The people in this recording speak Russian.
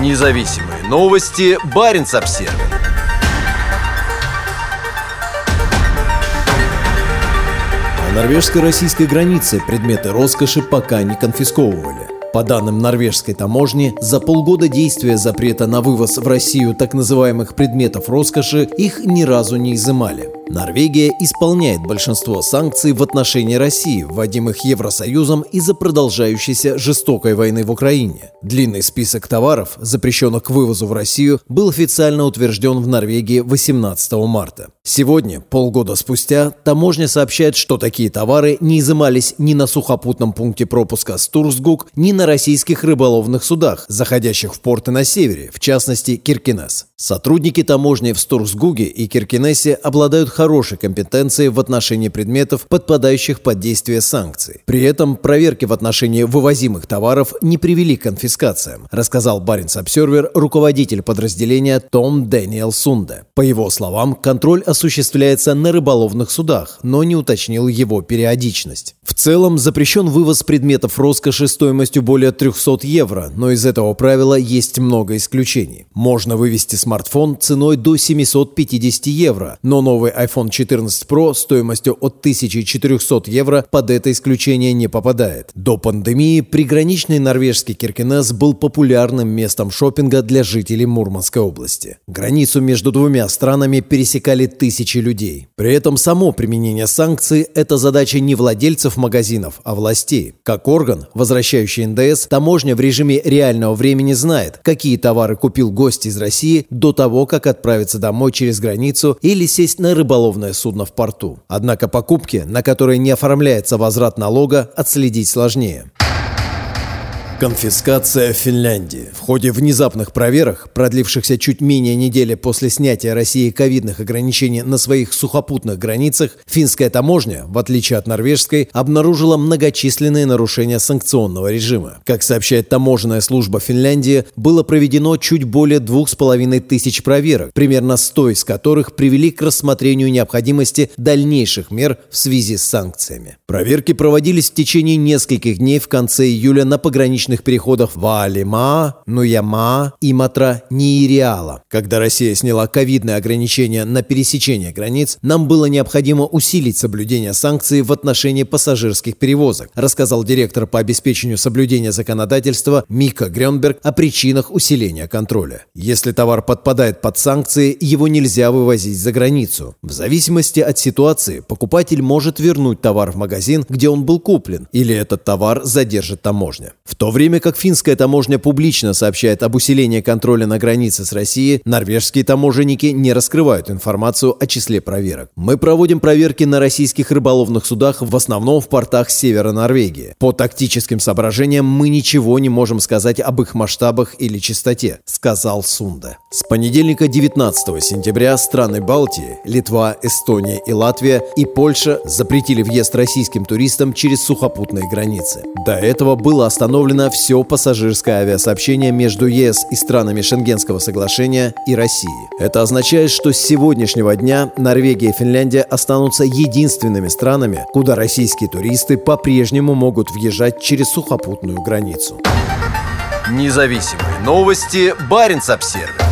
Независимые новости. Барин обсерва На норвежско-российской границе предметы роскоши пока не конфисковывали. По данным норвежской таможни, за полгода действия запрета на вывоз в Россию так называемых предметов роскоши их ни разу не изымали. Норвегия исполняет большинство санкций в отношении России, вводимых Евросоюзом из-за продолжающейся жестокой войны в Украине. Длинный список товаров, запрещенных к вывозу в Россию, был официально утвержден в Норвегии 18 марта. Сегодня, полгода спустя, таможня сообщает, что такие товары не изымались ни на сухопутном пункте пропуска Стурсгук, ни на российских рыболовных судах, заходящих в порты на севере, в частности Киркинес. Сотрудники таможни в Стурсгуге и Киркинесе обладают хорошей компетенцией в отношении предметов, подпадающих под действие санкций. При этом проверки в отношении вывозимых товаров не привели к конфискациям, рассказал Баренц Обсервер, руководитель подразделения Том Дэниел Сунде. По его словам, контроль осуществляется на рыболовных судах, но не уточнил его периодичность. В целом запрещен вывоз предметов роскоши стоимостью более 300 евро, но из этого правила есть много исключений. Можно вывести смартфон ценой до 750 евро, но новый iPhone 14 Pro стоимостью от 1400 евро под это исключение не попадает. До пандемии приграничный норвежский Киркенес был популярным местом шопинга для жителей Мурманской области. Границу между двумя странами пересекали тысячи людей. При этом само применение санкций – это задача не владельцев магазинов, а властей. Как орган, возвращающий НДС, таможня в режиме реального времени знает, какие товары купил гость из России до того, как отправиться домой через границу или сесть на рыболовную рыболовное судно в порту. Однако покупки, на которые не оформляется возврат налога, отследить сложнее. Конфискация в Финляндии. В ходе внезапных проверок, продлившихся чуть менее недели после снятия России ковидных ограничений на своих сухопутных границах, финская таможня, в отличие от норвежской, обнаружила многочисленные нарушения санкционного режима. Как сообщает таможенная служба Финляндии, было проведено чуть более двух с половиной тысяч проверок, примерно 100 из которых привели к рассмотрению необходимости дальнейших мер в связи с санкциями. Проверки проводились в течение нескольких дней в конце июля на пограничных пограничных переходах Ваалима, Нуяма и Матра Ниириала. Когда Россия сняла ковидные ограничения на пересечение границ, нам было необходимо усилить соблюдение санкций в отношении пассажирских перевозок, рассказал директор по обеспечению соблюдения законодательства Мика Грёнберг о причинах усиления контроля. Если товар подпадает под санкции, его нельзя вывозить за границу. В зависимости от ситуации покупатель может вернуть товар в магазин, где он был куплен, или этот товар задержит таможня. В то время как финская таможня публично сообщает об усилении контроля на границе с Россией, норвежские таможенники не раскрывают информацию о числе проверок. Мы проводим проверки на российских рыболовных судах в основном в портах севера Норвегии. По тактическим соображениям мы ничего не можем сказать об их масштабах или частоте, сказал Сунда. С понедельника 19 сентября страны Балтии, Литва, Эстония и Латвия и Польша запретили въезд российским туристам через сухопутные границы. До этого было остановлено на все пассажирское авиасообщение между ЕС и странами Шенгенского соглашения и Россией. Это означает, что с сегодняшнего дня Норвегия и Финляндия останутся единственными странами, куда российские туристы по-прежнему могут въезжать через сухопутную границу. Независимые новости. Барин обсервис